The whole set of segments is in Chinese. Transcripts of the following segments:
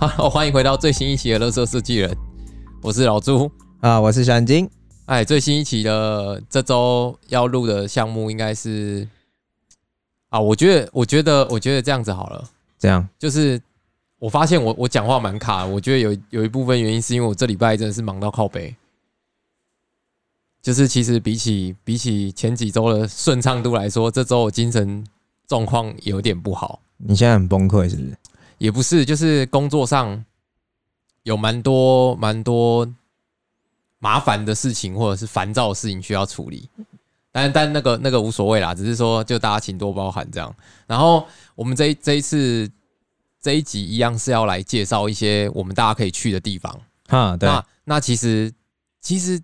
好，欢迎回到最新一期的《乐色设计人》，我是老朱啊，我是小金。哎，最新一期的这周要录的项目应该是啊，我觉得，我觉得，我觉得这样子好了，这样就是我发现我我讲话蛮卡，我觉得有有一部分原因是因为我这礼拜真的是忙到靠背，就是其实比起比起前几周的顺畅度来说，这周我精神状况有点不好。你现在很崩溃是不是？也不是，就是工作上有蛮多蛮多麻烦的事情，或者是烦躁的事情需要处理。但但那个那个无所谓啦，只是说就大家请多包涵这样。然后我们这这一次这一集一样是要来介绍一些我们大家可以去的地方。哈，对。那那其实其实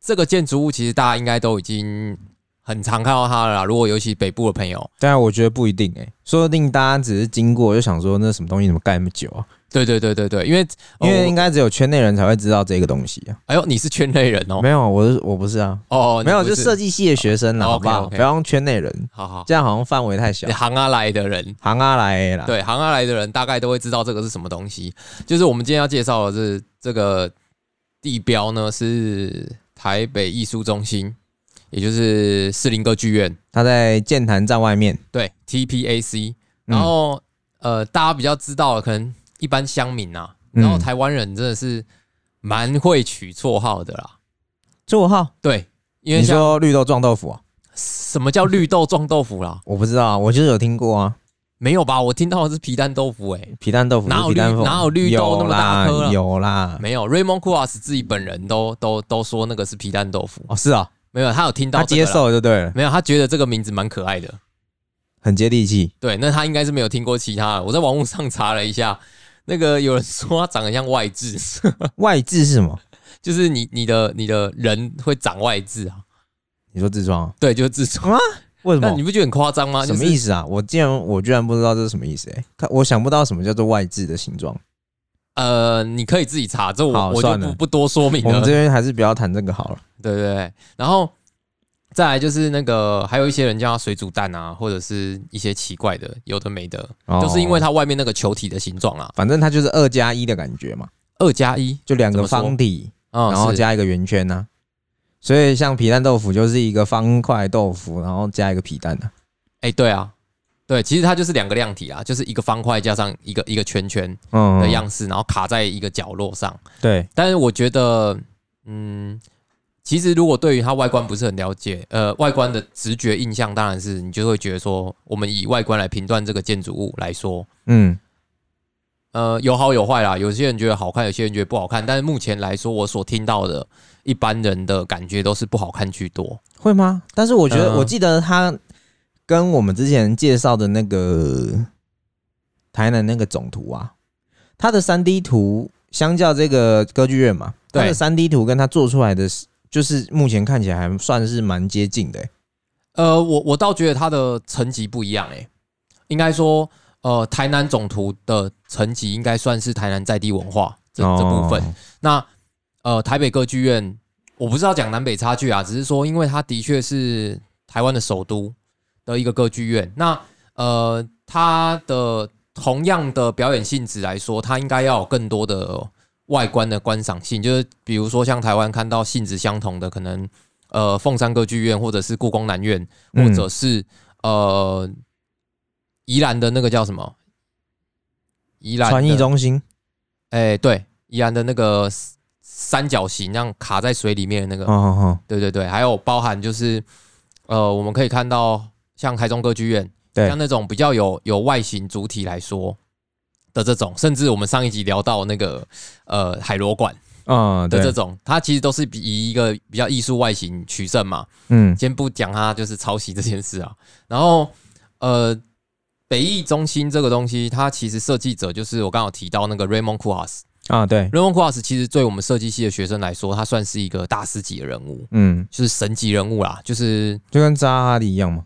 这个建筑物其实大家应该都已经。很常看到它了，如果尤其北部的朋友，但我觉得不一定哎，说不定大家只是经过就想说那什么东西怎么盖那么久啊？对对对对对，因为因为应该只有圈内人才会知道这个东西啊。哎呦，你是圈内人哦？没有，我是我不是啊。哦，没有，就设计系的学生啦，好不好？不要用圈内人，好好，这样好像范围太小。行啊来的人，行啊来啦，对，行啊来的人大概都会知道这个是什么东西。就是我们今天要介绍的是这个地标呢，是台北艺术中心。也就是士林歌剧院，它在建潭站外面。对，TPAC。然后，呃，大家比较知道的，可能一般乡民啊，然后台湾人真的是蛮会取绰号的啦。绰号？对，因为你说绿豆撞豆腐啊？什么叫绿豆撞豆腐啦？我不知道，我就是有听过啊。没有吧？我听到的是皮蛋豆腐，哎，皮蛋豆腐哪有绿哪有绿豆那么大颗？有啦，没有。Raymond k u a s 自己本人都都都说那个是皮蛋豆腐哦，是啊。没有，他有听到，他接受就对了。没有，他觉得这个名字蛮可爱的，很接地气。对，那他应该是没有听过其他的。我在网络上查了一下，那个有人说他长得像外痔。外痔是什么？就是你你的你的人会长外痔啊？你说痔疮？对，就是痔疮啊？为什么？你不觉得很夸张吗？什么意思啊？我竟然我居然不知道这是什么意思？哎，我想不到什么叫做外痔的形状。呃，你可以自己查，这我我就不不多说明了。我们这边还是不要谈这个好了。对对对，然后再来就是那个，还有一些人叫它水煮蛋啊，或者是一些奇怪的，有的没的，就是因为它外面那个球体的形状啊。反正它就是二加一的感觉嘛，二加一就两个方体，然后加一个圆圈呢。所以像皮蛋豆腐就是一个方块豆腐，然后加一个皮蛋的。哎，对啊。对，其实它就是两个量体啊，就是一个方块加上一个一个圈圈的样式，然后卡在一个角落上。对，但是我觉得，嗯，其实如果对于它外观不是很了解，呃，外观的直觉印象当然是你就会觉得说，我们以外观来评断这个建筑物来说，嗯，呃，有好有坏啦。有些人觉得好看，有些人觉得不好看。但是目前来说，我所听到的一般人的感觉都是不好看居多。会吗？但是我觉得，我记得它。跟我们之前介绍的那个台南那个总图啊，它的三 D 图相较这个歌剧院嘛，它的三 D 图跟它做出来的，就是目前看起来还算是蛮接近的。呃，我我倒觉得它的层级不一样诶，应该说，呃，台南总图的层级应该算是台南在地文化这这部分。那呃，台北歌剧院，我不知道讲南北差距啊，只是说，因为它的确是台湾的首都。的一个歌剧院，那呃，它的同样的表演性质来说，它应该要有更多的外观的观赏性，就是比如说像台湾看到性质相同的，可能呃凤山歌剧院，或者是故宫南院，或者是呃宜兰的那个叫什么？宜兰传艺中心。哎，对，宜兰的那个三角形，那样卡在水里面的那个。对对对，还有包含就是呃，我们可以看到。像台中歌剧院，对，像那种比较有有外形主体来说的这种，甚至我们上一集聊到那个呃海螺馆，嗯的这种，它其实都是以一个比较艺术外形取胜嘛。嗯，先不讲它就是抄袭这件事啊。然后呃，北艺中心这个东西，它其实设计者就是我刚好提到那个 Raymond k u a s 啊，对，Raymond k u a s 其实对我们设计系的学生来说，他算是一个大师级的人物，嗯，就是神级人物啦，就是就跟扎哈迪一样嘛。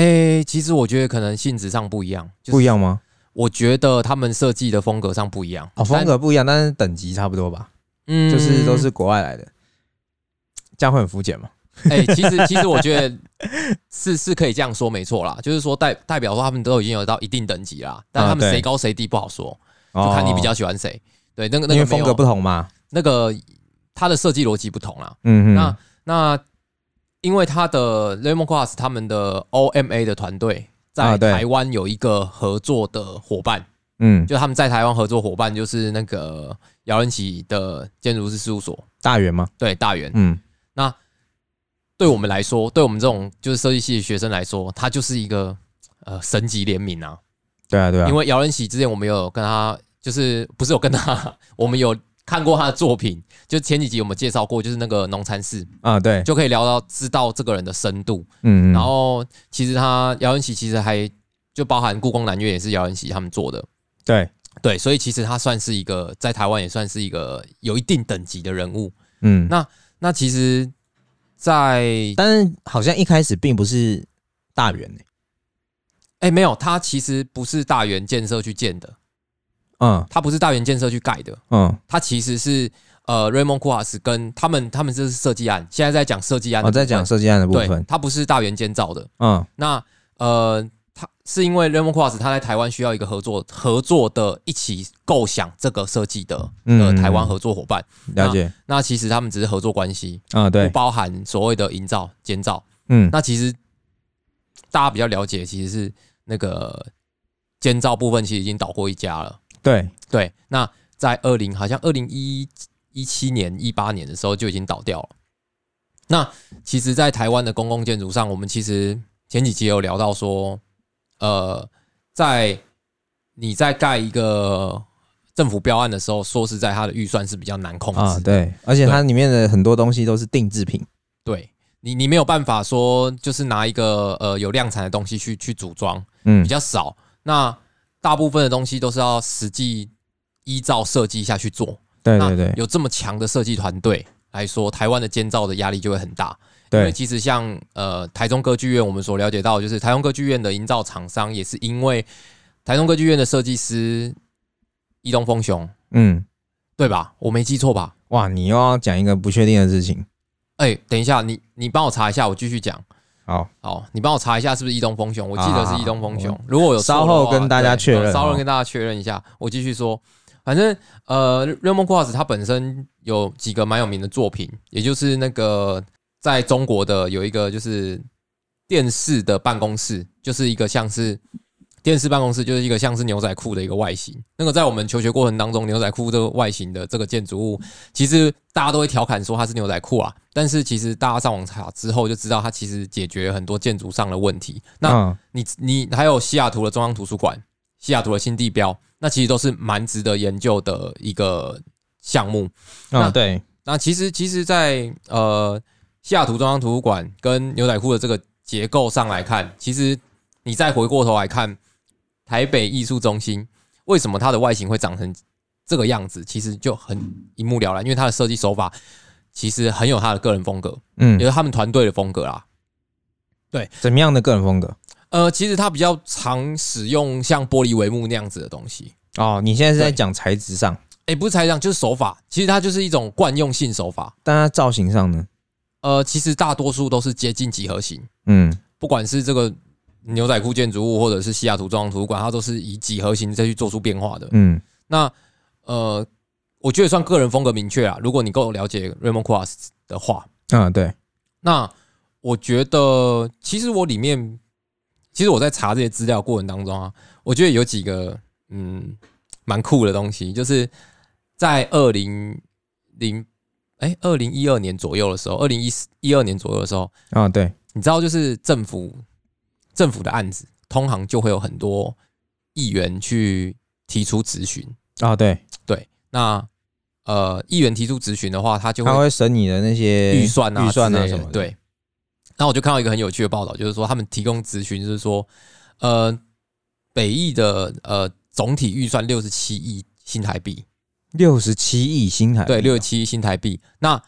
哎，其实我觉得可能性质上不一样，不一样吗？我觉得他们设计的风格上不一样，哦，风格不一样，但是等级差不多吧？嗯，就是都是国外来的，这样会很肤浅吗？哎，其实 其实我觉得是是可以这样说，没错啦，就是说代代表说他们都已经有到一定等级啦，但他们谁高谁低不好说。就看你比较喜欢谁。对，那个那个风格不同嘛，那个它的设计逻辑不同啦。嗯嗯。那那因为他的 Lemon Class 他们的 OMA 的团队在台湾有一个合作的伙伴，嗯，就他们在台湾合作伙伴就是那个姚仁奇的建筑师事务所大元吗？对，大元。嗯，那对我们来说，对我们这种就是设计系的学生来说，他就是一个呃神级联名啊。对啊，对啊。因为姚仁喜之前我们有跟他，就是不是有跟他，我们有看过他的作品，就前几集我们介绍过，就是那个农禅寺啊，对，就可以聊到知道这个人的深度。嗯，然后其实他姚仁喜其实还就包含故宫南院也是姚仁喜他们做的。对对，所以其实他算是一个在台湾也算是一个有一定等级的人物。嗯，那那其实，在但是好像一开始并不是大元诶。哎，没有，他其实不是大元建设去建的，嗯，它不是大元建设去盖的，嗯，它其实是呃，Raymond k u a s 跟他们，他们这是设计案，现在在讲设计案，我在讲设计案的部分，它不是大元建造的，嗯，那呃，它是因为 Raymond k u a s 他在台湾需要一个合作合作的一起构想这个设计的呃台湾合作伙伴，了解，那其实他们只是合作关系啊，对，不包含所谓的营造建造，嗯，那其实大家比较了解，其实是。那个建造部分其实已经倒过一家了。对对，那在二零好像二零一一七年、一八年的时候就已经倒掉了。那其实，在台湾的公共建筑上，我们其实前几集有聊到说，呃，在你在盖一个政府标案的时候，说实在，它的预算是比较难控制啊。对，而且它里面的很多东西都是定制品。对。你你没有办法说，就是拿一个呃有量产的东西去去组装，嗯，比较少。那大部分的东西都是要实际依照设计下去做。对对对，有这么强的设计团队来说，台湾的建造的压力就会很大。对，因为其实像呃台中歌剧院，我们所了解到，就是台中歌剧院的营造厂商也是因为台中歌剧院的设计师伊东丰雄，嗯，对吧？我没记错吧？哇，你又要讲一个不确定的事情。哎，等一下，你你帮我查一下，我继续讲。好，好，你帮我查一下是不是伊东风雄？我记得是伊东风雄。如果有稍后跟大家确认，稍后跟大家确认一下。我继续说，反正呃，Raymond Quartz 它本身有几个蛮有名的作品，也就是那个在中国的有一个就是电视的办公室，就是一个像是。电视办公室就是一个像是牛仔裤的一个外形。那个在我们求学过程当中，牛仔裤这个外形的这个建筑物，其实大家都会调侃说它是牛仔裤啊。但是其实大家上网查之后就知道，它其实解决很多建筑上的问题。那你你还有西雅图的中央图书馆、西雅图的新地标，那其实都是蛮值得研究的一个项目。啊对，那其实其实，在呃西雅图中央图书馆跟牛仔裤的这个结构上来看，其实你再回过头来看。台北艺术中心为什么它的外形会长成这个样子？其实就很一目了然，因为它的设计手法其实很有他的个人风格，嗯，也是他们团队的风格啦。对，怎么样的个人风格？呃，其实它比较常使用像玻璃帷幕那样子的东西。哦，你现在是在讲材质上？哎，不是材质上，就是手法。其实它就是一种惯用性手法。但它造型上呢？呃，其实大多数都是接近几何形。嗯，不管是这个。牛仔裤建筑物，或者是西雅图中央图书馆，它都是以几何形再去做出变化的。嗯，那呃，我觉得算个人风格明确啊。如果你够了解 Raymond q u a s 的话，嗯，对。那我觉得，其实我里面，其实我在查这些资料过程当中啊，我觉得有几个嗯蛮酷的东西，就是在二零零哎二零一二年左右的时候，二零一四一二年左右的时候啊，对，你知道就是政府。政府的案子，通常就会有很多议员去提出质询啊。对对，那呃，议员提出质询的话，他就他会审你的那些预算啊、预算啊什么。对。那我就看到一个很有趣的报道，就是说他们提供咨询，就是说，呃，北艺的呃总体预算六十七亿新台币，六十七亿新台对，六十七亿新台币。那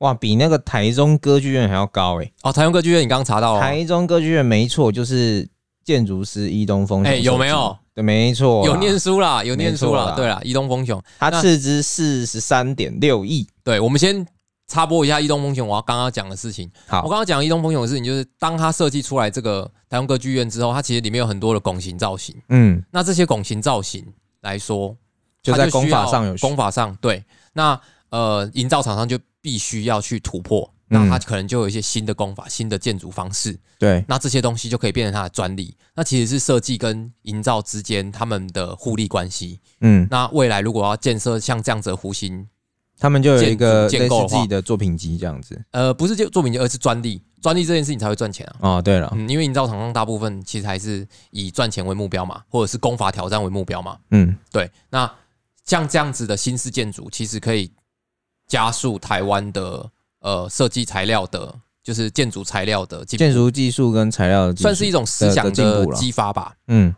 哇，比那个台中歌剧院还要高哎！哦，台中歌剧院你刚刚查到了，台中歌剧院没错，就是建筑师伊东丰雄。哎，有没有？对，没错，有念书啦，有念书啦。对啦，伊东丰雄，他斥资四十三点六亿。对，我们先插播一下伊东丰雄，我要刚刚讲的事情。好，我刚刚讲伊东丰雄的事情，就是当他设计出来这个台中歌剧院之后，它其实里面有很多的拱形造型。嗯，那这些拱形造型来说，就在功它需要法上有功法上对。那呃，营造厂商就必须要去突破，那他可能就有一些新的功法、新的建筑方式。对，那这些东西就可以变成他的专利。那其实是设计跟营造之间他们的互利关系。嗯，那未来如果要建设像这样子的弧形，他们就有一个建构自己的作品集这样子。呃，不是就作品集，而是专利。专利这件事情才会赚钱啊。哦，对了，嗯，因为营造厂商大部分其实还是以赚钱为目标嘛，或者是工法挑战为目标嘛。嗯，对。那像这样子的新式建筑，其实可以加速台湾的呃设计材料的，就是建筑材料的进步。建筑技术跟材料的技术算是一种思想的激发吧。嗯。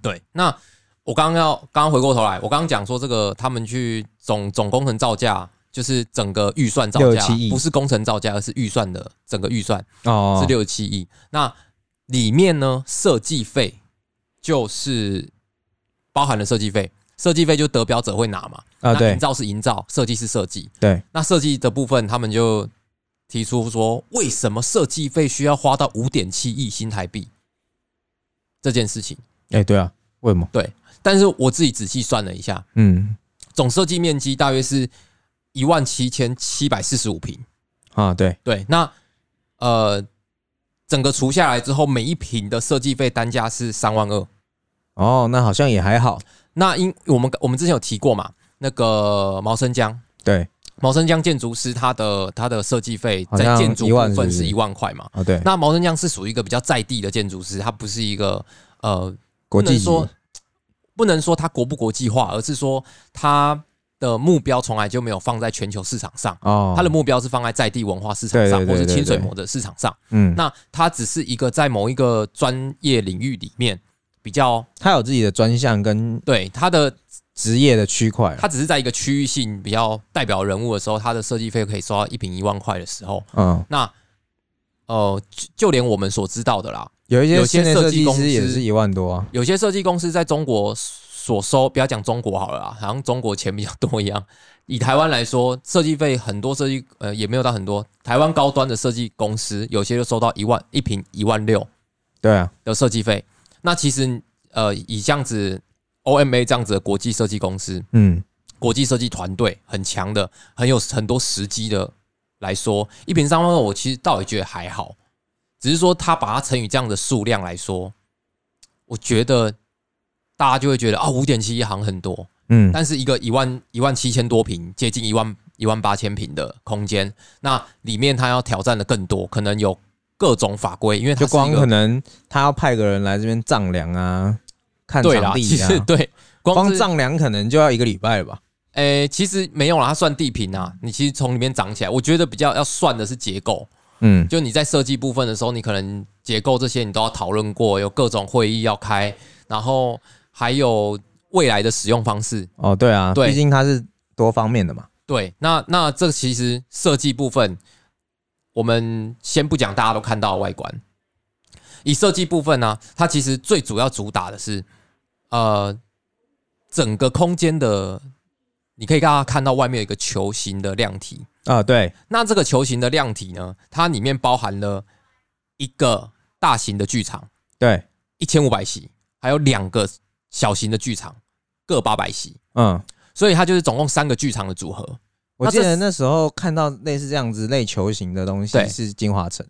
对，那我刚刚要刚刚回过头来，我刚刚讲说这个他们去总总工程造价，就是整个预算造价6-7亿，不是工程造价，而是预算的整个预算哦。是六十七亿。那里面呢，设计费就是包含了设计费，设计费就得标者会拿嘛。啊对营造是营造，设计是设计。对，那设计的部分，他们就提出说，为什么设计费需要花到五点七亿新台币这件事情？哎对啊，为什么？对，但是我自己仔细算了一下，嗯总设计面积大约是一万七千七百四十五平。啊对，对，那呃，整个除下来之后，每一平的设计费单价是三万二。哦那好像也还好。那因我们我们之前有提过嘛，那个毛生江，对，毛生江建筑师他的他的设计费在建筑1万是不是？部分是一万块嘛。哦对，那毛生江是属于一个比较在地的建筑师，他不是一个呃国际级不能说不能说他国不国际化，而是说他的目标从来就没有放在全球市场上，哦，他的目标是放在在地文化市场上，或是清水模的市场上。嗯，那他只是一个在某一个专业领域里面比较他有自己的专项跟对他的，职业的区块。他只是在一个区域性比较代表人物的时候，他的设计费可以收到一瓶一万块的时候，嗯，那呃，就就连我们所知道的啦，有一些有些设计公司师也是一万多啊。有些设计公司在中国所收，不要讲中国好了啦，好像中国钱比较多一样。以台湾来说，设计费很多设计呃也没有到很多，台湾高端的设计公司有些就收到一万一瓶一万六对啊，的设计费。那其实呃以这样子 OMA 这样子的国际设计公司，嗯，国际设计团队很强的，很有很多时机的来说，一平三万二，我其实倒也觉得还好，只是说他把它乘以这样的数量来说，我觉得大家就会觉得啊，五点七一行很多，嗯，但是一个一万一万七千多平，接近一万一万八千平的空间，那里面它要挑战的更多，可能有各种法规，因为它就光可能他要派个人来这边丈量啊，看，场地啊对，光光丈量可能就要一个礼拜了吧？诶、其实没有啦，它算地坪啊。你其实从里面长起来，我觉得比较要算的是结构。嗯，就你在设计部分的时候，你可能结构这些你都要讨论过，有各种会议要开，然后还有未来的使用方式。哦，对啊，对毕竟它是多方面的嘛。对，那那这其实设计部分，我们先不讲大家都看到的外观，以设计部分呢、它其实最主要主打的是，呃，整个空间的，你可以大家看到外面有一个球形的量体。啊，对，那这个球形的量体呢，它里面包含了一个大型的剧场，对，一千五百席，还有两个小型的剧场，各八百席，嗯，所以它就是总共三个剧场的组合。我记得那时候看到类似这样子类球形的东西对是金华城，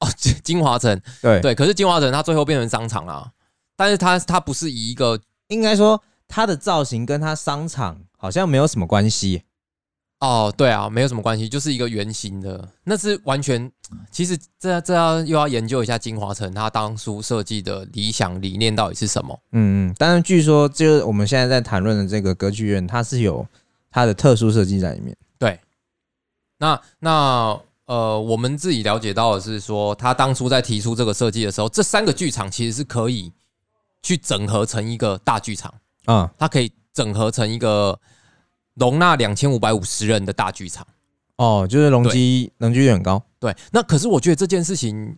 哦，金金华城对，对，可是金华城它最后变成商场啦，但是它它不是以一个应该说它的造型跟它商场好像没有什么关系。哦，对啊，没有什么关系，就是一个圆形的，那是完全。其实这这要又要研究一下金华城它当初设计的理想理念到底是什么。嗯嗯，但是据说就是我们现在在谈论的这个歌剧院，它是有它的特殊设计在里面。对。那那呃，我们自己了解到的是说，他当初在提出这个设计的时候，这三个剧场其实是可以去整合成一个大剧场，啊、它可以整合成一个容纳两千五百五十人的大剧场。哦，就是容积容积率很高。对，那可是我觉得这件事情，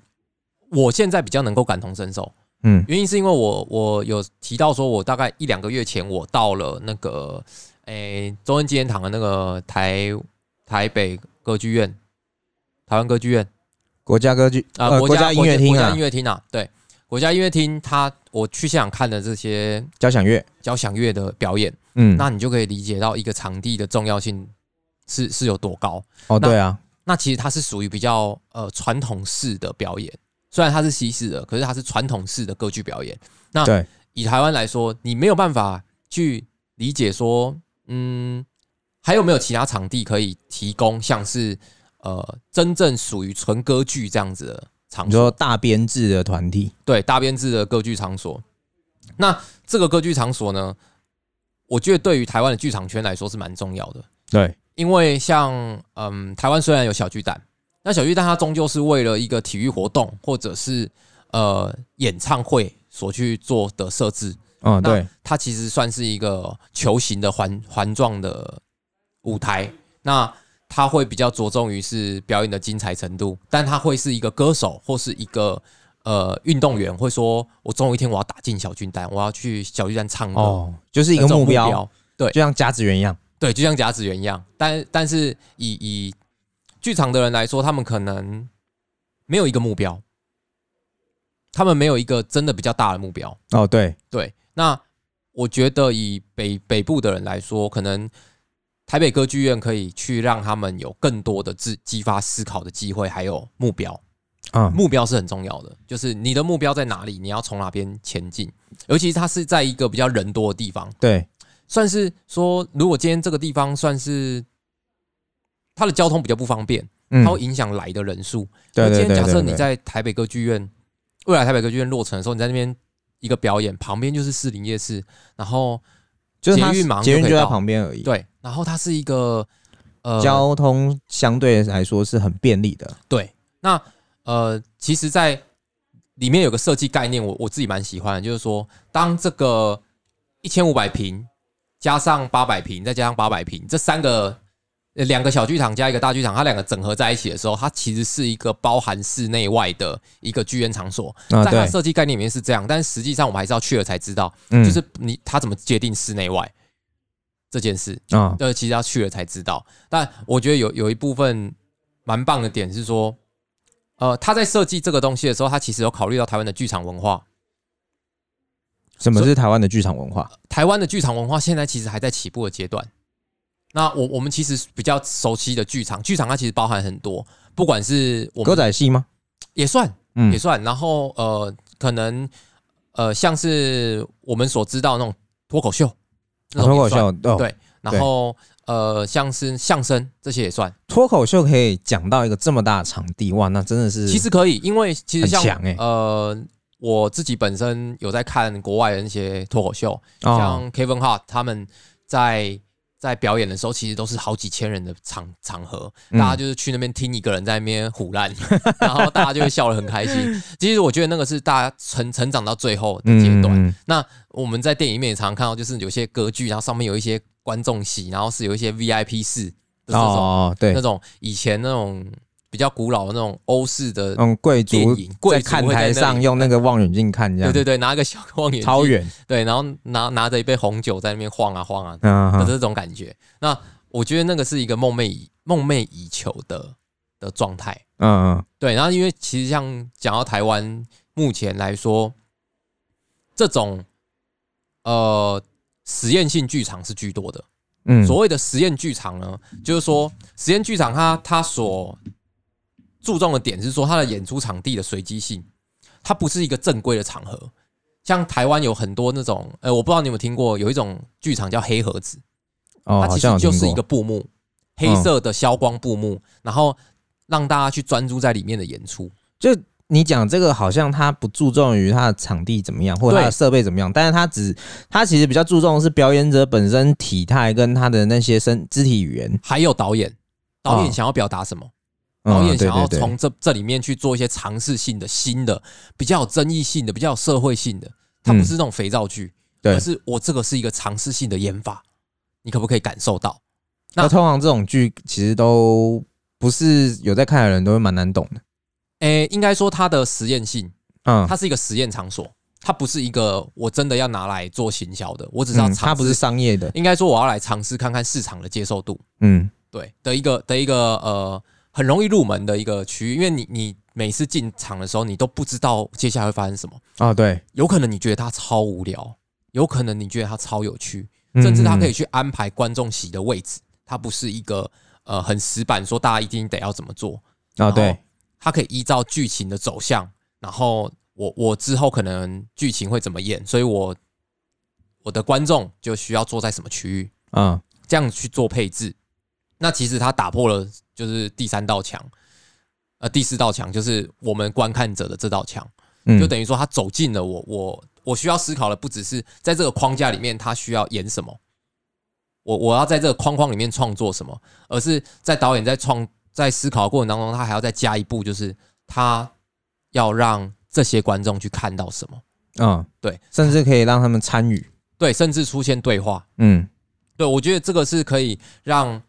我现在比较能够感同身受，嗯。原因是因为我我有提到说，我大概一两个月前我到了那个诶、中恩纪念堂的那个台台北歌剧院，台湾歌剧院。国家歌剧啊、呃国家家音乐厅啊国家音，乐厅啊，对，国家音乐厅，它我去现场看的这些交响乐，交响乐的表演，嗯，那你就可以理解到一个场地的重要性是是有多高。哦，对啊，那其实它是属于比较呃传统式的表演，虽然它是西式的，可是它是传统式的歌剧表演。那对，以台湾来说，你没有办法去理解说，嗯，还有没有其他场地可以提供像是呃真正属于纯歌剧这样子的场所？你说大编制的团体，对，大编制的歌剧场所。那这个歌剧场所呢，我觉得对于台湾的剧场圈来说是蛮重要的。对，因为像嗯，台湾虽然有小巨蛋，那小巨蛋它终究是为了一个体育活动或者是呃演唱会所去做的设置。嗯，对，它其实算是一个球形的环环状的舞台。那它会比较着重于是表演的精彩程度，但它会是一个歌手或是一个呃运动员会说，我总有一天我要打进小巨蛋，我要去小巨蛋唱歌，哦，就是一个目标，对。就像甲子园一样，对，就像甲子园一样。但但是以以剧场的人来说，他们可能没有一个目标，他们没有一个真的比较大的目标。哦，对，对，那我觉得以北北部的人来说，可能台北歌剧院可以去让他们有更多的自激发思考的机会，还有目标。啊，目标是很重要的，就是你的目标在哪里，你要从哪边前进。尤其它是在一个比较人多的地方，对，算是说，如果今天这个地方算是它的交通比较不方便，嗯它会影响来的人数。对对那今天假设你在台北歌剧院，未来台北歌剧院落成的时候，你在那边一个表演，旁边就是士林夜市，然后就是它捷运马上捷运就在旁边而已，对，然后它是一个呃交通相对来说是很便利的，对，那呃，其实，在里面有个设计概念，我我自己蛮喜欢的，就是说，当这个一千五百平加上八百平，再加上八百平，这三个呃两个小剧场加一个大剧场，它两个整合在一起的时候，它其实是一个包含室内外的一个剧院场所。在它，设计概念里面是这样，但实际上我们还是要去了才知道，嗯就是你它怎么界定室内外这件事。啊，呃，其实要去了才知道。但我觉得有有一部分蛮棒的点是说，呃，他在设计这个东西的时候，他其实有考虑到台湾的剧场文化。什么是台湾的剧场文化？台湾的剧场文化现在其实还在起步的阶段。那我我们其实比较熟悉的剧场，剧场它其实包含很多，不管是我歌仔戏吗？也算嗯也，算，然后呃，可能呃像是我们所知道那种脱口秀，那种脱口秀哦，对，然后呃像是相声这些也算。脱口秀可以讲到一个这么大的场地，哇，那真的是其实可以，因为其实像呃，我自己本身有在看国外的那些脱口秀，哦，像 Kevin Hart 他们在在表演的时候，其实都是好几千人的场场合，嗯大家就是去那边听一个人在那边胡乱，然后大家就会笑得很开心。其实我觉得那个是大家成成长到最后的阶段。那我们在电影里面也常常看到，就是有些歌剧，然后上面有一些观众席，然后是有一些 VIP 室哦，对那，种以前那种比较古老的那种欧式的嗯，贵族电影，贵在看台上用那个望远镜看，这样对对对，拿一个小望远镜，超远，对，然后拿拿着一杯红酒在那边晃啊晃啊嗯，嗯的这种感觉。那我觉得那个是一个梦寐以梦寐以求的的状态。嗯嗯，对，然后因为其实像讲到台湾目前来说，这种呃实验性剧场是居多的。嗯，所谓的实验剧场呢，就是说实验剧场它它所注重的点是说它的演出场地的随机性，它不是一个正规的场合。像台湾有很多那种，呃，我不知道你有没有听过，有一种剧场叫黑盒子，哦，它其实就是一个布幕，黑色的消光布幕，然后让大家去专注在里面的演出。就你讲这个，好像他不注重于他的场地怎么样，或者他的设备怎么样，但是他只他其实比较注重的是表演者本身体态跟他的那些身肢体语言。还有导演，导演哦想要表达什么？嗯导演想要从这这里面去做一些尝试性的、新的、比较有争议性的、比较有社会性的。它不是那种肥皂剧，嗯对而是我这个是一个尝试性的演法，你可不可以感受到？那那通常这种剧其实都不是有在看的人都会蛮难懂的。诶、应该说它的实验性，嗯，它是一个实验场所，它不是一个我真的要拿来做行销的，我只是要嗯尝试。它不是商业的。应该说我要来尝试看看市场的接受度，嗯对的一个的一个呃很容易入门的一个区域，因为你你每次进场的时候，你都不知道接下来会发生什么。啊，对，有可能你觉得它超无聊，有可能你觉得它超有趣，甚至它可以去安排观众席的位置，它不是一个呃很死板说大家一定得要怎么做。啊，对，它可以依照剧情的走向，然后我我之后可能剧情会怎么演，所以我我的观众就需要坐在什么区域，啊，这样去做配置。那其实它打破了就是第三道墙，呃，第四道墙就是我们观看者的这道墙，就等于说他走进了我我我需要思考的不只是在这个框架里面他需要演什么，我我要在这个框框里面创作什么，而是在导演在创。在思考的过程当中，他还要再加一步，就是他要让这些观众去看到什么，嗯，对，甚至可以让他们参与，对，甚至出现对话，嗯，对，我觉得这个是可以让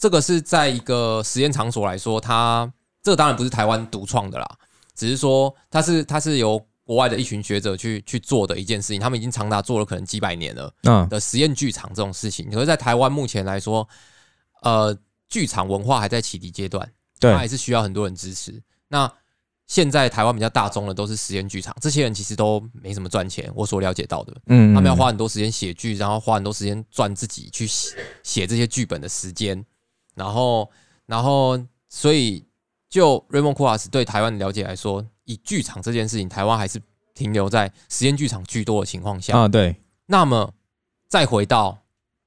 这个是在一个实验场所来说，它这个当然不是台湾独创的啦，只是说它是它是由国外的一群学者去去做的一件事情，他们已经长达做了可能几百年了，嗯，的实验剧场这种事情，可是在台湾目前来说，呃。剧场文化还在启迪阶段，对，还是需要很多人支持。那现在台湾比较大众的都是实验剧场，这些人其实都没什么赚钱。我所了解到的，嗯，他们要花很多时间写剧，然后花很多时间赚自己去写写这些剧本的时间。然后，然后，所以就 Raymond k u a s 对台湾的了解来说，以剧场这件事情，台湾还是停留在实验剧场居多的情况下啊。对。那么再回到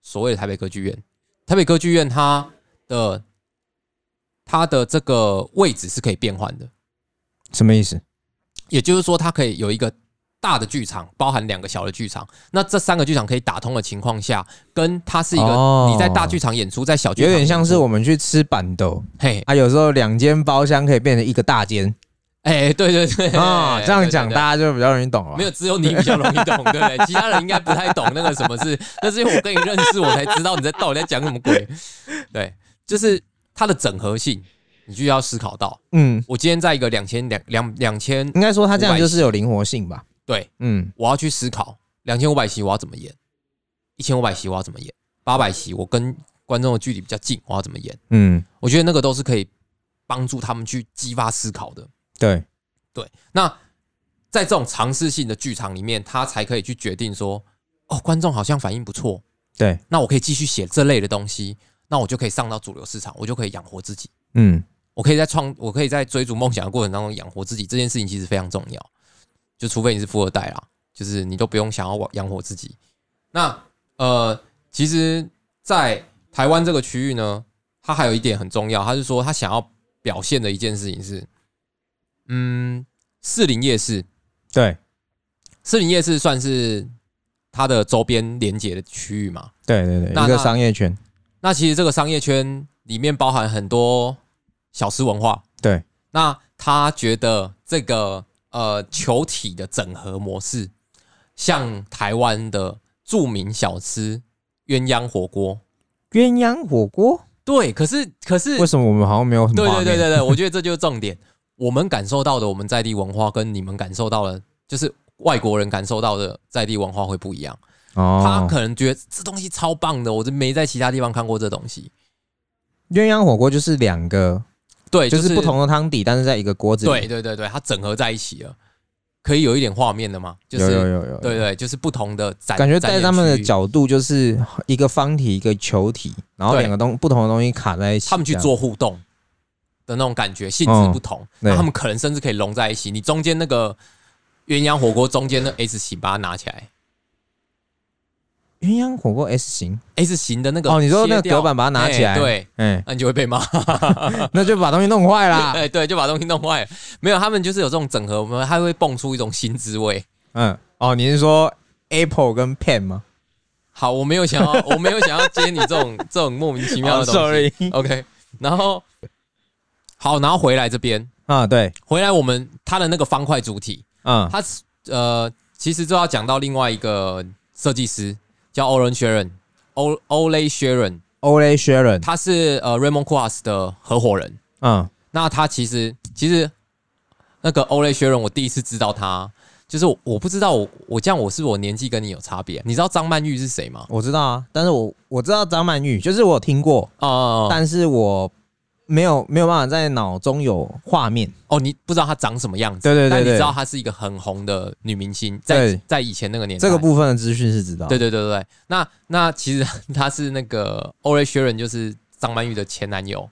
所谓的台北歌剧院，台北歌剧院它。的，它的这个位置是可以变换的，什么意思？也就是说，它可以有一个大的剧场，包含两个小的剧场。那这三个剧场可以打通的情况下，跟它是一个你在大剧场演出，在小剧场有点像是我们去吃板豆，嘿，啊，有时候两间包厢可以变成一个大间。哎，对对对啊，这样讲大家就比较容易懂了。没有，只有你比较容易懂，对不对？其他人应该不太懂那个什么是。那是因为我跟你认识，我才知道你在到底在讲什么鬼。对。就是它的整合性，你就要思考到，嗯，我今天在一个两千两两两千，应该说它这样就是有灵活性吧？对，嗯，我要去思考两千五百席我要怎么演，一千五百席我要怎么演，八百席我跟观众的距离比较近，我要怎么演？嗯，我觉得那个都是可以帮助他们去激发思考的。对，对，那在这种尝试性的剧场里面，他才可以去决定说，哦，观众好像反应不错，对，那我可以继续写这类的东西。那我就可以上到主流市场，我就可以养活自己。嗯，我可以在创，我可以在追逐梦想的过程当中养活自己。这件事情其实非常重要，就除非你是富二代啦，就是你都不用想要养活自己。那呃，其实，在台湾这个区域呢，它还有一点很重要，他是说他想要表现的一件事情是，嗯，士林夜市，对，士林夜市算是它的周边连接的区域嘛？对对对，一个商业圈。那其实这个商业圈里面包含很多小吃文化，对。那他觉得这个呃球体的整合模式，像台湾的著名小吃鸳鸯火锅，鸳鸯火锅，对。可是可是为什么我们好像没有？对对对对对，我觉得这就是重点。我们感受到的我们在地文化，跟你们感受到的，就是外国人感受到的在地文化会不一样。哦他可能觉得这东西超棒的，我就没在其他地方看过这东西。鸳鸯火锅就是两个，对，就是不同的汤底，但是在一个锅子里。对对对对，它整合在一起了，可以有一点画面的吗？有有有有，对对，就是不同的展感觉，在他们的角度就是一个方体，一个球体，然后两个东不同的东西卡在一起，他们去做互动的那种感觉，性质不同，那他们可能甚至可以融在一起。你中间那个鸳鸯火锅中间的 S 型，把它拿起来。鸳鸯火锅 S 型，S 型的那个哦，你说那个隔板把它拿起来，对，嗯，那你就会被骂，那就把东西弄坏了，哎，对，就把东西弄坏。了。没有，他们就是有这种整合，我们还会蹦出一种新滋味。嗯，哦，你是说 Apple 跟 Pen 吗？好，我没有想要，我没有想要接你这种这种莫名其妙的东西。OK，然后好，然后回来这边。啊，对，回来我们它的那个方块主体，嗯，它呃，其实就要讲到另外一个设计师。叫 Oren Sharon，O Ole Sharon，Ole Sharon，他是呃 Raymond q u a s 的合伙人。嗯，那他其实其实那个 Ole Sharon，我第一次知道他，就是我不知道我我这样我是我年纪跟你有差别。你知道张曼玉是谁吗？我知道啊，但是我我知道张曼玉，就是我听过啊，但是我没有没有办法在脑中有画面。哦，你不知道她长什么样子，对对对对但你知道她是一个很红的女明星，在对。在以前那个年代，这个部分的资讯是知道。对对对对对。那那其实她是那个 o r a Sharon，就是张曼玉的前男友。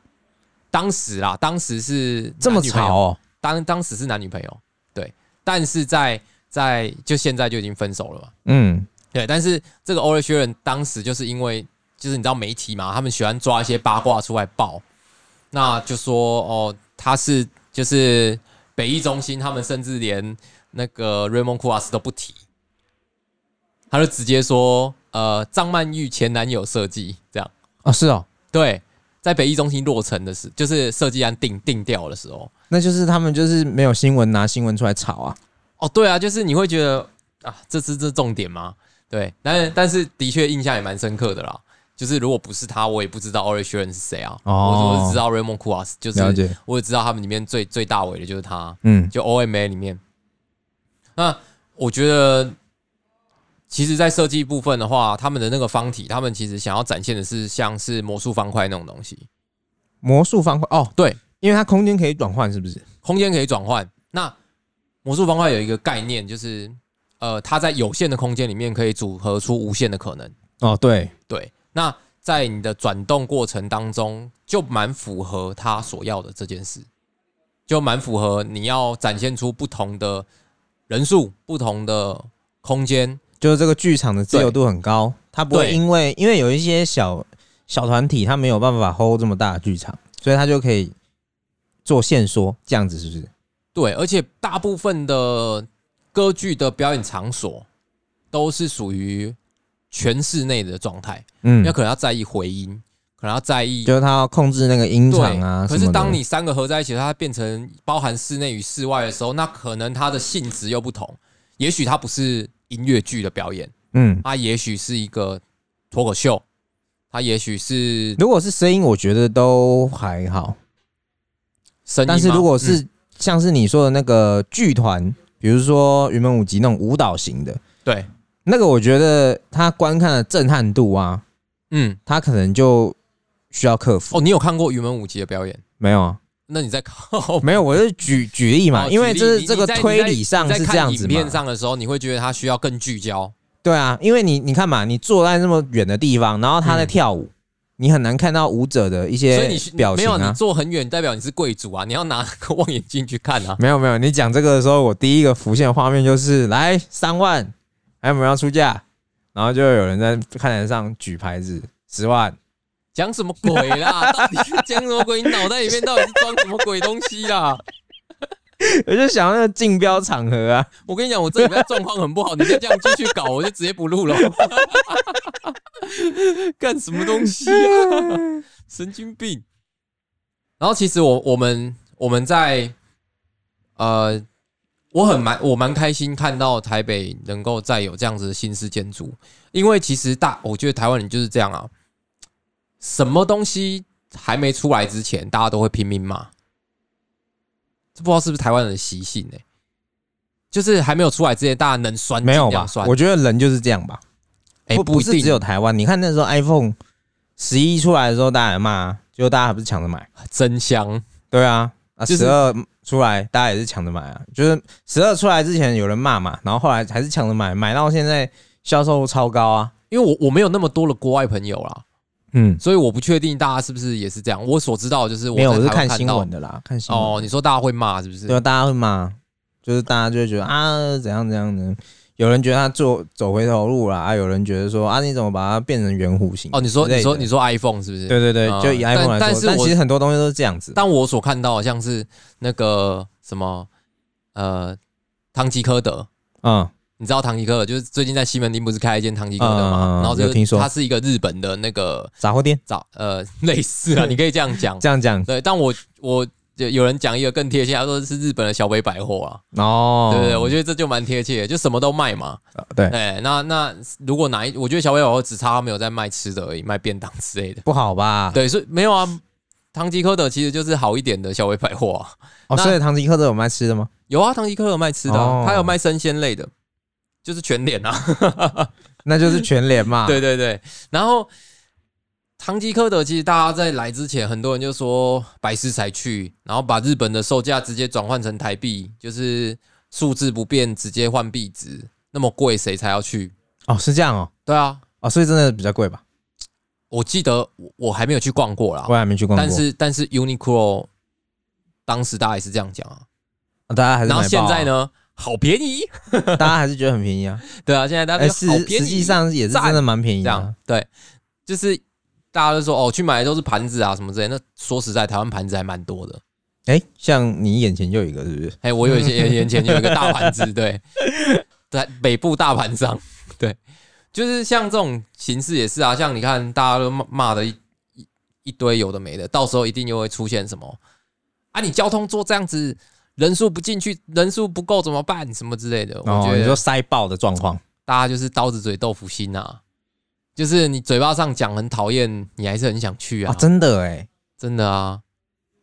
当时啦，当时是这么男女朋友。潮哦，当当时是男女朋友，对，但是在在就现在就已经分手了嘛，嗯，对，但是这个 o r a Sharon 当时就是因为就是你知道媒体嘛，他们喜欢抓一些八卦出来爆，那就说哦，他是就是北艺中心，他们甚至连那个 Raymond k u a s 都不提，他就直接说呃张曼玉前男友设计这样，哦是哦，对，在北艺中心落成的时，就是设计案定定掉的时候，那就是他们就是没有新闻拿新闻出来炒啊。哦，对啊，就是你会觉得啊，这是这重点吗？对，但是但是的确印象也蛮深刻的啦。就是如果不是他，我也不知道 o r a Sharon 是谁啊。哦我我只知道 Raymond k u a s 就是，我也知道他们里面最最大尾的就是他，嗯，就 OMA 里面。那我觉得，其实，在设计部分的话，他们的那个方体，他们其实想要展现的是像是魔术方块那种东西。魔术方块哦，对，因为它空间可以转换，是不是？空间可以转换。那魔术方块有一个概念，就是呃，它在有限的空间里面可以组合出无限的可能。哦，对，对，那在你的转动过程当中，就蛮符合他所要的这件事，就蛮符合你要展现出不同的人数、不同的空间。就是这个剧场的自由度很高，他不会因为因为有一些小小团体，他没有办法 hold 这么大的剧场，所以他就可以做线缩，这样子是不是？对，而且大部分的歌剧的表演场所都是属于全室内的状态，嗯要，可能要在意回音，可能要在意就是它要控制那个音对场啊。可是当你三个合在一起，它变成包含室内与室外的时候，那可能它的性质又不同。也许它不是音乐剧的表演，嗯，它也许是一个脱口秀，它也许是如果是声音，我觉得都还好。声音。但是如果嗯是像是你说的那个剧团，比如说云门舞集那种舞蹈型的，对，那个我觉得他观看的震撼度啊，嗯，他可能就需要克服。哦，你有看过云门舞集的表演？没有啊，那你在靠没有，我是举 举例嘛，哦因为这是这个推理上是这样子看影片。上的时候，你会觉得他需要更聚焦。对啊，因为你你看嘛，你坐在那么远的地方，然后他在嗯跳舞，你很难看到舞者的一些表情没有你啊。坐很远，代表你是贵族啊！你要拿 个望远镜去看啊。没有没有，你讲这个的时候，我第一个浮现的画面就是来三万，还有没有要出价？然后就有人在看台上举牌子十万，讲什么鬼啦？到底是讲什么鬼？你脑袋里面到底是装什么鬼东西啦？我就想那个竞标场合啊，我跟你讲，我这里面状况很不好，你再这样继续搞，我就直接不录了。干什么东西啊？神经病！然后其实我我们我们在呃，我很蛮我蛮开心看到台北能够再有这样子的新式建筑，因为其实大我觉得台湾人就是这样啊，什么东西还没出来之前，大家都会拼命骂。这不知道是不是台湾人的习性呢、就是还没有出来之前，大家能酸没有吧？我觉得人就是这样吧，哎、不不是只有台湾。你看那时候 iPhone 十一出来的时候，大家也骂啊，结果大家还不是抢着买。真香。对啊，啊十二出来，大家也是抢着买啊。就是十二出来之前有人骂嘛，然后后来还是抢着买，买到现在销售超高啊。因为我我没有那么多的国外朋友啦，嗯，所以我不确定大家是不是也是这样。我所知道就是我没有，我是看新闻的啦，看新闻。哦，你说大家会骂是不是？对啊，大家会骂，就是大家就会觉得啊怎样怎样的。有人觉得他做走回头路啦，啊，有人觉得说啊你怎么把它变成圆弧形？哦，你说你说你说 iPhone 是不是？对对对，嗯就以 iPhone 来说，但但是但其实很多东西都是这样子。但我所看到的像是那个什么呃，唐吉诃德。嗯，你知道唐吉诃德就是最近在西门町不是开了一间唐吉诃德吗？然后这个有听说它是一个日本的那个杂货店早呃类似啊，你可以这样讲。这样讲对，但我我就有人讲一个更贴切，他说是日本的小北百货啊。哦，对对对，我觉得这就蛮贴切，就什么都卖嘛。对哎，那那如果哪一，我觉得小北百货只差他没有在卖吃的而已，卖便当之类的。不好吧？对，所以没有啊。唐吉诃德其实就是好一点的小北百货啊。哦，所以唐吉诃德有卖吃的吗？有啊，唐吉诃德有卖吃的啊、哦他有卖生鲜类的，就是全脸啊。那就是全联嘛。对对对，然后唐吉诃德其实大家在来之前，很多人就说白痴才去，然后把日本的售价直接转换成台币，就是数字不变，直接换币值，那么贵谁才要去？哦，是这样哦，对啊，哦，所以真的比较贵吧？我记得我我还没有去逛过啦我，还没去逛过，但是但是 Uniqlo 当时大家也是这样讲啊，啊大家还是然后现在？呢，好便宜，大家还是觉得很便宜啊。对啊，现在大家哎，就实好便宜，实际上也是真的蛮便宜这样的。对，就是大家都说哦，去买的都是盘子啊什么之类的。那说实在，台湾盘子还蛮多的。哎，像你眼前就有一个，是不是？哎，我有一些眼前有一个大盘子，对，在北部大盘上，对，就是像这种形式也是啊。像你看，大家都骂骂的一一一堆有的没的，到时候一定又会出现什么啊？你交通做这样子，人数不进去，人数不够怎么办？什么之类的。我哦，觉得你说塞爆的状况，大家就是刀子嘴豆腐心啊，就是你嘴巴上讲很讨厌，你还是很想去啊，啊，真的哎。真的啊，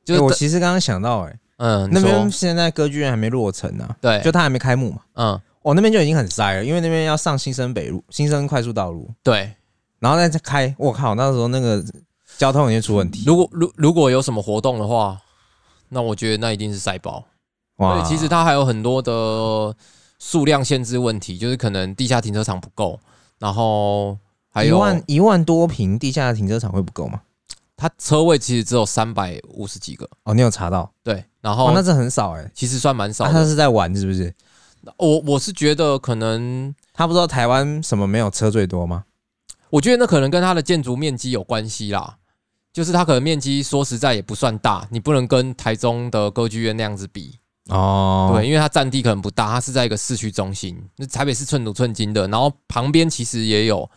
就哎是我其实刚刚想到，哎，嗯，那边现在歌剧院还没落成呢，对，就它还没开幕嘛。嗯哦，那边就已经很塞了，因为那边要上新生北路、新生快速道路，对，然后再开，我靠，那时候那个交通已经出问题。如果如如果有什么活动的话，那我觉得那一定是塞爆。哇，对，其实它还有很多的数量限制问题，就是可能地下停车场不够，然后还有一万一万多平地下的停车场会不够吗？它车位其实只有三百五十几个，哦，你有查到？对，然哦，后那这很少哎。其实算蛮少啊，他的。是在玩是不是？我我是觉得可能，他不知道台湾什么没有车最多吗？我觉得那可能跟它的建筑面积有关系啦。就是它可能面积说实在也不算大，你不能跟台中的歌剧院那样子比。哦，对，因为它占地可能不大，它是在一个市区中心，那台北市寸土寸金的，然后旁边其实也有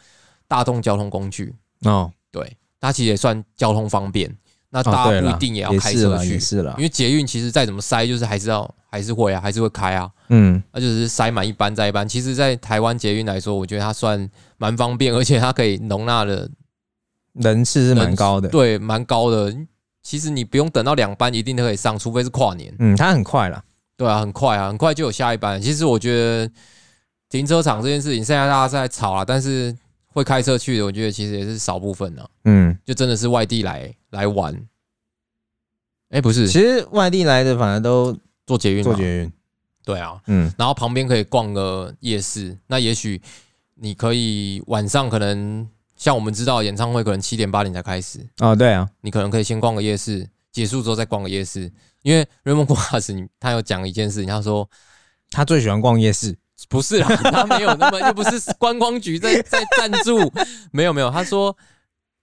大众交通工具，哦，对，它其实也算交通方便。那哦大家不一定也要开车去，因。为捷运其实再怎么塞，就是还是要还是会啊，还是会开啊，嗯，那就是塞满一班再一班。其实，在台湾捷运来说，我觉得它算蛮方便，而且它可以容纳的人次是蛮高的。对蛮高的。其实你不用等到两班，一定都可以上，除非是跨年。嗯，它很快了。对啊，很快啊，很快就有下一班。其实我觉得停车场这件事情，现在大家在吵啊，但是会开车去的，我觉得其实也是少部分啊，嗯，就真的是外地来来玩。哎、不是。其实外地来的反而都坐捷运，坐捷运。对啊，嗯，然后旁边可以逛个夜市，那也许你可以晚上可能像我们知道演唱会可能七点八点才开始，哦，对啊，你可能可以先逛个夜市，结束之后再逛个夜市。因为 Raymond g u a s 你他有讲一件事情，他说他最喜欢逛夜市。不是啦，他没有那么又不是观光局在 在赞助，没有没有，他说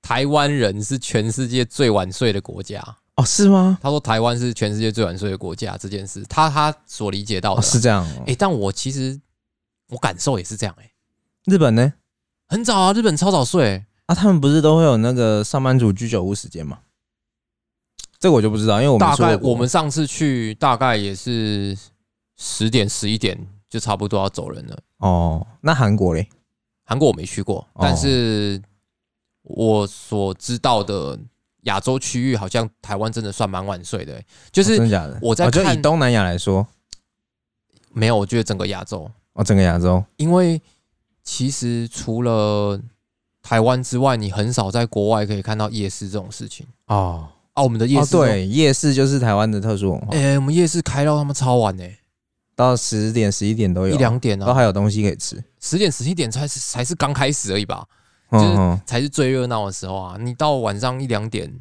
台湾人是全世界最晚睡的国家。哦，是吗？他说台湾是全世界最晚睡的国家这件事，他他所理解到的哦，是这样哦。哎、但我其实我感受也是这样、哎，日本呢？很早啊，日本超早睡、啊，他们不是都会有那个上班族居酒屋时间吗？这个我就不知道，因为我们大概我们上次去大概也是十点十一点就差不多要走人了。哦，那韩国嘞？韩国我没去过，哦但是我所知道的亚洲区域，好像台湾真的算蛮晚睡的、欸就是哦真的假的？我在哦就以看东南亚来说，没有，我觉得整个亚洲，哦，整个亚洲因为其实除了台湾之外，你很少在国外可以看到夜市这种事情哦啊。我们的夜哦，市都，对，夜市就是台湾的特殊文化，哎、我们夜市开到他们超晚呢、到十点、十一点都有，一两点啊，都还有东西可以吃。十点十一点才是才是刚开始而已吧，就是才是最热闹的时候啊。你到晚上一两点，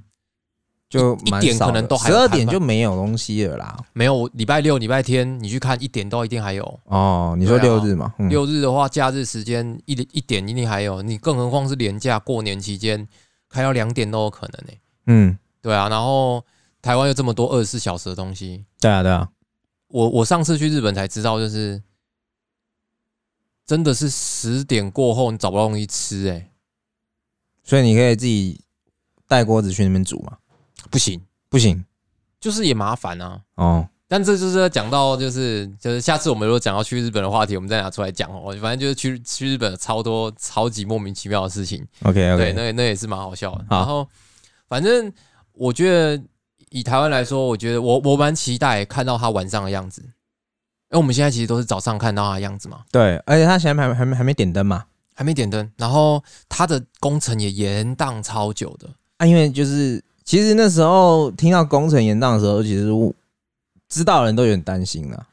就一点可能都还十二点就没有东西了啦。没有礼拜六、礼拜天你去看一点都一定还有。哦，你说六日嘛？嗯六日的话，假日时间一一点一定还有，你更何况是连假过年期间开到两点都有可能呢、嗯，对啊，然后台湾有这么多二十四小时的东西，对啊对啊，我我上次去日本才知道，就是真的是十点过后你找不到东西吃、欸，所以你可以自己带锅子去那边煮嘛？不行，不行就是也麻烦啊。哦，但这就是要讲到，就是就是下次我们如果讲到去日本的话题，我们再拿出来讲哦。反正就是去去日本有超多超级莫名其妙的事情，OK 对，OK，那那也是蛮好笑的。然后反正我觉得以台湾来说，我觉得我我蛮期待看到他晚上的样子，因为我们现在其实都是早上看到他的样子嘛，对，而且他现在还还没还没点灯嘛？还没点灯，然后他的工程也延宕超久的。啊，因为就是其实那时候听到工程延宕的时候，其实我知道的人都有点担心了，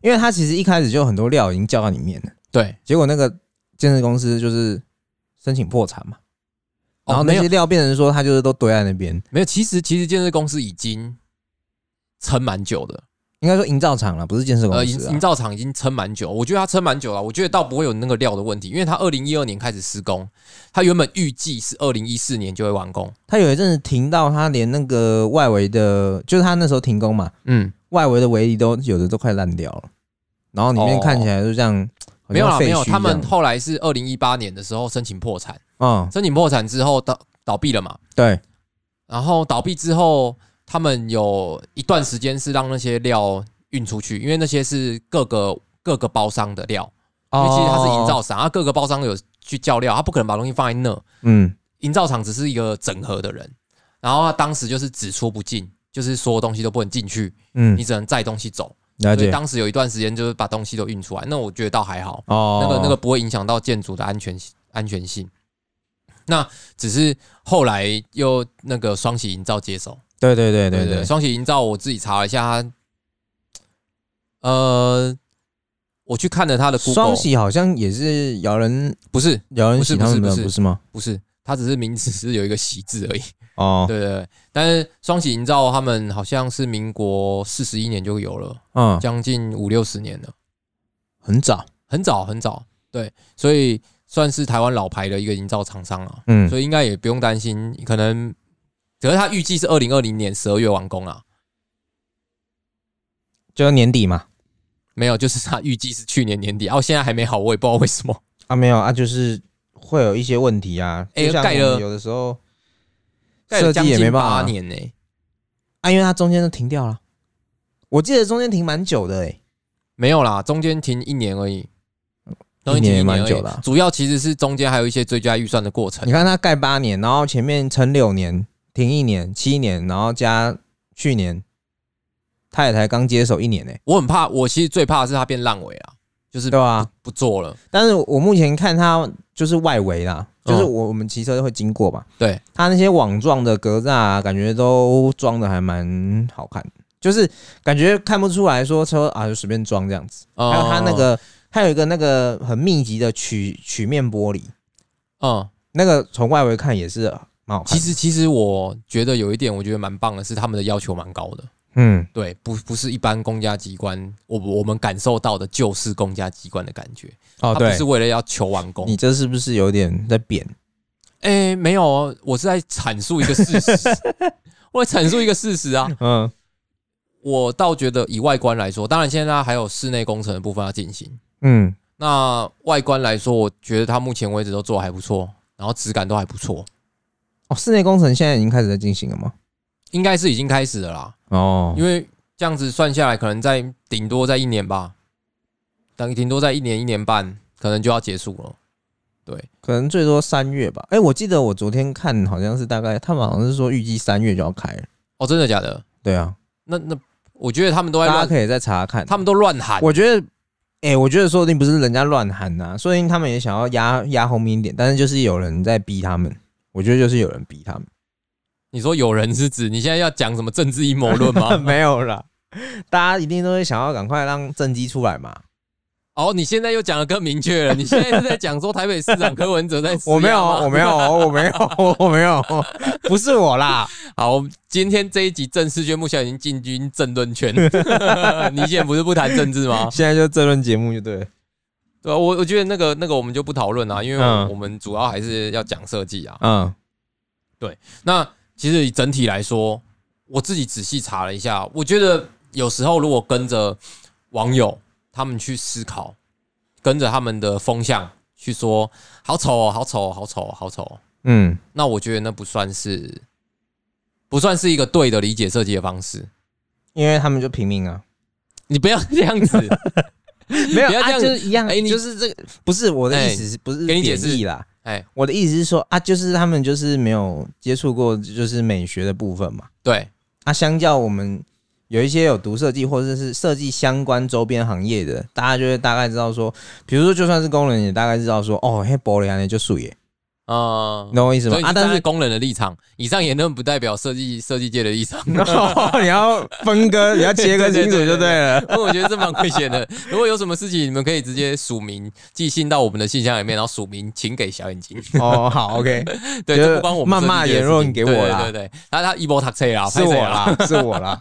因为他其实一开始就有很多料已经交到里面了，对，结果那个建设公司就是申请破产嘛，然后那些料变成说他就是都堆在那边，没有，其实其实建设公司已经撑蛮久的，应该说营造厂了，不是建设公司啊。营。造厂已经撑蛮久，我觉得它撑蛮久了，我觉得倒不会有那个料的问题，因为它二零一二年开始施工，它原本预计是二零一四年就会完工，他有一阵子停到他连那个外围的，就是他那时候停工嘛，嗯，外围的围篱都有的都快烂掉了，然后里面哦。看起来就这样，没有啦，没有，他们后来是二零一八年的时候申请破产，嗯，申请破产之后倒倒闭了嘛，对，然后倒闭之后，他们有一段时间是让那些料运出去，因为那些是各个各个包商的料，因为其实它是营造哦，厂，它各个包商有去叫料，他不可能把东西放在那，嗯，营造厂只是一个整合的人，然后他当时就是只出不进，就是所有东西都不能进去，嗯。你，只能载东西走，所以当时有一段时间就是把东西都运出来，那我觉得倒还好，哦，那个那个不会影响到建筑的安全安全性。那只是后来又那个双喜营造接手，对对对对对。对，双喜营造我自己查了一下，他呃，我去看了他的双喜好像也是摇人不是摇人是喜他们不是不是不是吗？不是，他只是名字是有一个喜字而已。哦，对对对，但是双喜营造他们好像是民国四十一年就有了，嗯，将近五六十年了，很早，很早很早。对，所以算是台湾老牌的一个营造厂商啊，嗯。所以应该也不用担心，可能。可是他预计是二零二零年十二月完工啊，就年底嘛，没有，就是他预计是去年年底，哦，现在还没好，我也不知道为什么。啊没有啊，就是会有一些问题啊，盖了有的时候设计也没办法。年呢、啊，因为它中间都停掉了，我记得中间停蛮久的哎，没有啦，中间停一年而已，中间停一年也蛮久了啊。主要其实是中间还有一些追加预算的过程。你。看它盖八年，然后前面撑六年，停一年，七年，然后加去年，他也才刚接手一年呢、我很怕，我其实最怕的是它变烂尾啊，就是对啊、不做了。但是我目前看它就是外围啦，嗯。就是我我们骑车会经过嘛，对，它那些网状的格栅、啊，感觉都装的还蛮好看，就是感觉看不出来说车啊就随便装这样子。还有它那哦，个，还有一个那个很密集的曲曲面玻璃，嗯，那个从外围看也是蛮好看。其实其实我觉得有一点，我觉得蛮棒的是他们的要求蛮高的。嗯，对，不不是一般公家机关，我我们感受到的就是公家机关的感觉，哦对不是，为了要求完工你。这是不是有点在贬？哎、没有哦，我是在阐述一个事实，我在阐述一个事实啊。嗯我倒觉得以外观来说，当然现在还有室内工程的部分要进行。嗯，那外观来说，我觉得它目前为止都做得还不错，然后质感都还不错，哦，室内工程现在已经开始在进行了吗？应该是已经开始了啦。哦，因为这样子算下来，可能在顶多在一年吧，等顶多在一年一年半，可能就要结束了。对，可能最多三月吧。哎、我记得我昨天看好像是大概他们好像是说预计三月就要开。哦，真的假的？对啊，那那我觉得他们都在，大家可以再查看。他们都乱喊。我觉得，哎、我觉得说不定不是人家乱喊呐、说不定他们也想要压压后面一点，但是就是有人在逼他们。我觉得就是有人逼他们。你说有人是指你现在要讲什么政治阴谋论吗？没有啦，大家一定都会想要赶快让政绩出来嘛。哦，你现在又讲的更明确了，你现在是在讲说台北市长柯文哲在我没有，我没有，我没有，我没有，不是我啦。好，我们今天这一集正式宣布，现在已经进军政论圈。你现在不是不谈政治吗？现在就政论节目就对了。对啊，我我觉得那个那个我们就不讨论啊，因为嗯我们主要还是要讲设计啊。嗯对那其实以整体来说，我自己仔细查了一下，我觉得有时候如果跟着网友他们去思考，跟着他们的风向去说好丑哦，好丑哦，好丑哦，好丑哦，嗯，那我觉得那不算是不算是一个对的理解设计的方式。因为他们就平民啊，你不要这样子，没有啊，不要这样就是一样，哎你就是这个不是我的意思是，不是给你解释。啦。哎，我的意思是说啊，就是他们就是没有接触过就是美学的部分嘛。对，啊，相较我们有一些有读设计或者是设计相关周边行业的，大家就会大概知道说，比如说就算是工人，也大概知道说，哦，嘿，玻璃安就素耶，啊，懂我意思吗？啊，但是工人的立场，以上言论不代表设计设计界的立场。你要分割，你要切割清楚就对了。因 为我觉得这蛮危险的。如果有什么事情，你们可以直接署名寄信到我们的信箱里面，然后署名请给小眼睛。哦，好，OK，对，不关我们谩骂言论给我啦对对对，他他一波塔车啦，是我啦，啦，是我啦。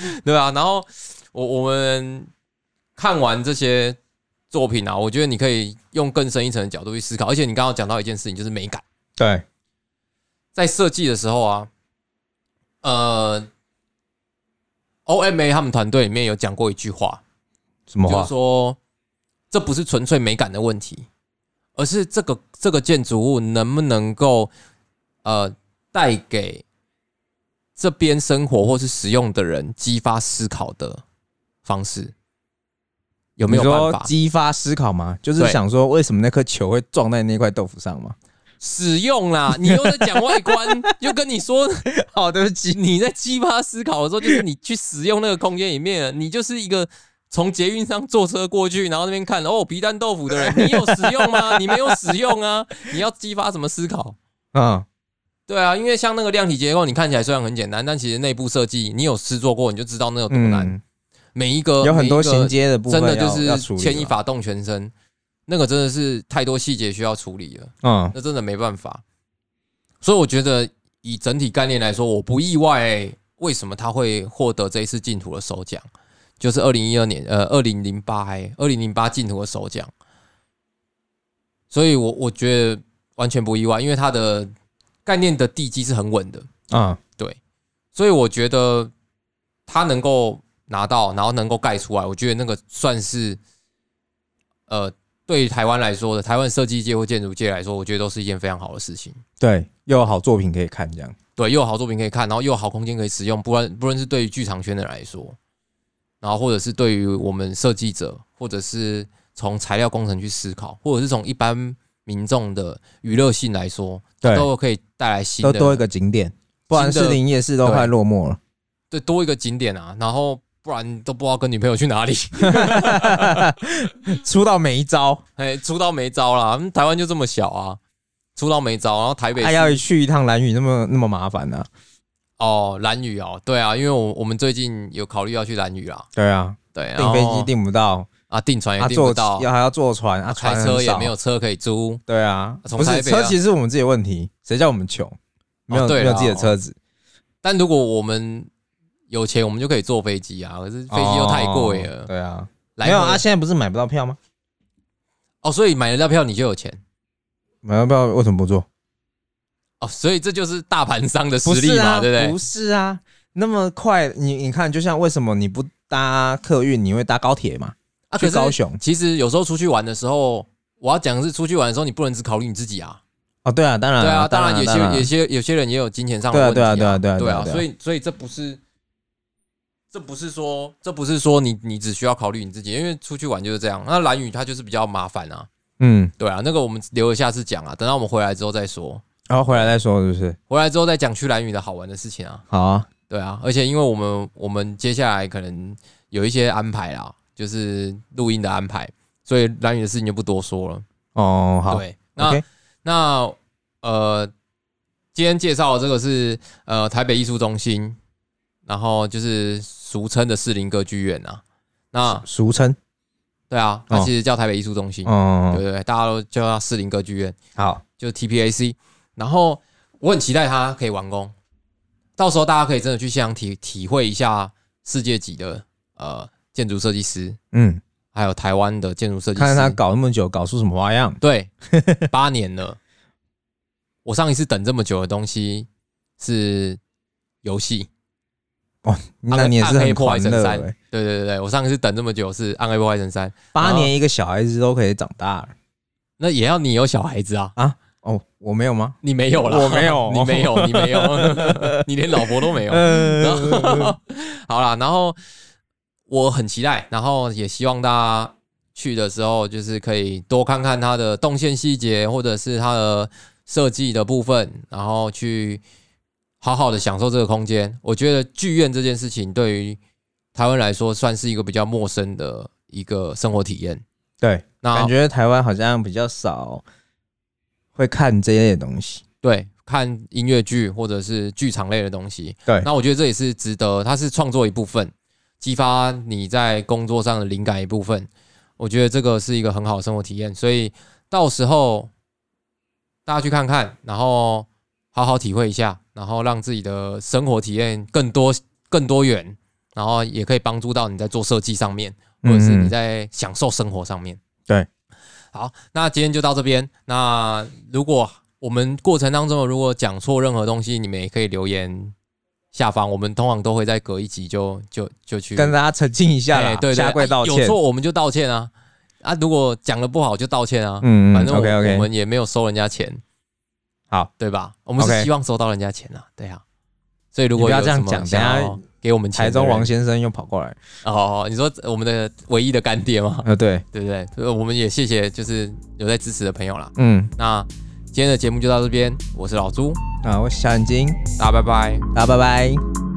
对啊。然后我我们看完这些作品啊，我觉得你可以用更深一层的角度去思考。而且你刚刚讲到一件事情，就是美感，对，在设计的时候啊，呃，OMA 他们团队里面有讲过一句话，什么话？说，这不是纯粹美感的问题，而是这个这个建筑物能不能够呃带给这边生活或是使用的人激发思考的方式，有没有办法激发思考吗？就是想说，为什么那颗球会撞在那块豆腐上吗？使用啦？你又在讲外观，又跟你说好，对不起，你在激发思考的时候，就是你去使用那个空间里面，你就是一个从捷运上坐车过去，然后那边看哦皮蛋豆腐的人，你有使用吗？你没有使用啊！你要激发什么思考？嗯，对啊，因为像那个量体结构，你看起来虽然很简单，但其实内部设计你有试做过，你就知道那有多难。嗯，每一个有很多衔接的部分真的就是牵一嘛发动全身，那个真的是太多细节需要处理了，嗯，那真的没办法。所以我觉得以整体概念来说，我不意外为什么他会获得这一次净土的首奖，就是二零一二年呃二零零八还二零零八净土的首奖。所以我我觉得完全不意外，因为他的概念的地基是很稳的。啊，对，所以我觉得他能够拿到，然后能够盖出来，我觉得那个算是呃，对于台湾来说的，台湾设计界或建筑界来说，我觉得都是一件非常好的事情。对，又有好作品可以看，这样。对，又有好作品可以看，然后又有好空间可以使用，不论不论是对于剧场圈的人来说，然后或者是对于我们设计者，或者是从材料工程去思考，或者是从一般民众的娱乐性来说，对，都可以带来新的都多一个景点，不然新的士林夜市都快落寞了。对多一个景点啊，然后不然都不知道跟女朋友去哪里。出到没招，哎，出到没招啦，嗯台湾就这么小啊，出到没招，然后台北还市要去一趟蓝屿那么那么麻烦呢？哦，蓝屿哦，对啊，因为我我们最近有考虑要去蓝屿啦，对啊，对，订飞机订不到，啊，订船也订不到，要还要坐船，啊开船车也没有。车可以租，对啊，车其实是我们自己的问题，谁叫我们穷，没有没有自己的车子，但如果我们有钱，我们就可以坐飞机啊，可是飞机又太贵了，哦对啊，来没有啊，现在不是买不到票吗？哦，所以买得到票你就有钱买到票为什么不做？哦，所以这就是大盘商的实力嘛，对不对不？是啊，那么快，你你看，就像为什么你不搭客运，你会搭高铁嘛？去高雄其实有时候出去玩的时候，我要讲的是出去玩的时候，你不能只考虑你自己啊。哦，对啊，当然对啊，当当然有些有些有些人也有金钱上的问题啊对啊对啊对啊，所以所以这不是这不是说这不是说你你只需要考虑你自己，因为出去玩就是这样。那蓝屿它就是比较麻烦啊，嗯，对啊，那个我们留着下次讲啊，等到我们回来之后再说，然后回来再说，是不是？回来之后再讲去蓝屿的好玩的事情啊，好啊，对啊，而且因为我们我们接下来可能有一些安排啦，就是录音的安排，所以蓝宇的事情就不多说了。哦，好对，那那呃，今天介绍的这个是呃台北艺术中心，然后就是俗称的士林歌剧院啊。那俗称，对啊，它哦其实叫台北艺术中心，哦对，对对，大家都叫它士林歌剧院，好，就是 TPAC。然后我很期待它可以完工，到时候大家可以真的去现场体体会一下世界级的呃建筑设计师，嗯，还有台湾的建筑设计师。看看他搞那么久，搞出什么花样？对，八年了。我上一次等这么久的东西是游戏，那你也是很狂热三。欸，对对对对，我上一次等这么久是《暗黑破坏神三》，八年一个小孩子都可以长大了那也要你有小孩子啊啊，哦，我没有吗？你没有了，我没有 你没有，你没有，你连老婆都没有。然嗯，后好啦，然后我很期待，然后也希望大家去的时候，就是可以多看看它的动线细节，或者是它的设计的部分，然后去好好的享受这个空间。我觉得剧院这件事情对于台湾来说算是一个比较陌生的一个生活体验。对，那感觉台湾好像比较少会看这类东西。对，看音乐剧或者是剧场类的东西。对，那我觉得这也是值得，它是创作一部分，激发你在工作上的灵感一部分。我觉得这个是一个很好的生活体验，所以到时候大家去看看，然后好好体会一下，然后让自己的生活体验更多、更多元，然后也可以帮助到你在做设计上面，或者是你在享受生活上面。对，好，那今天就到这边。那如果我们过程当中如果讲错任何东西，你们也可以留言下方，我们通常都会在隔一集就就就去跟大家澄清一下对对，下跪道歉。啊有错我们就道歉啊啊！如果讲的不好就道歉啊，嗯嗯反正我们也没有收人家钱，好，对吧？我们是希望收到人家钱啊，对啊。所以如果不要这样讲等想要给我们台中王先生又跑过来，哦，你说我们的唯一的干爹吗？呃，对，对不对？我们也谢谢就是有在支持的朋友啦。嗯，那今天的节目就到这边，我是老朱，啊，我是小眼睛，大家拜拜。大家拜拜。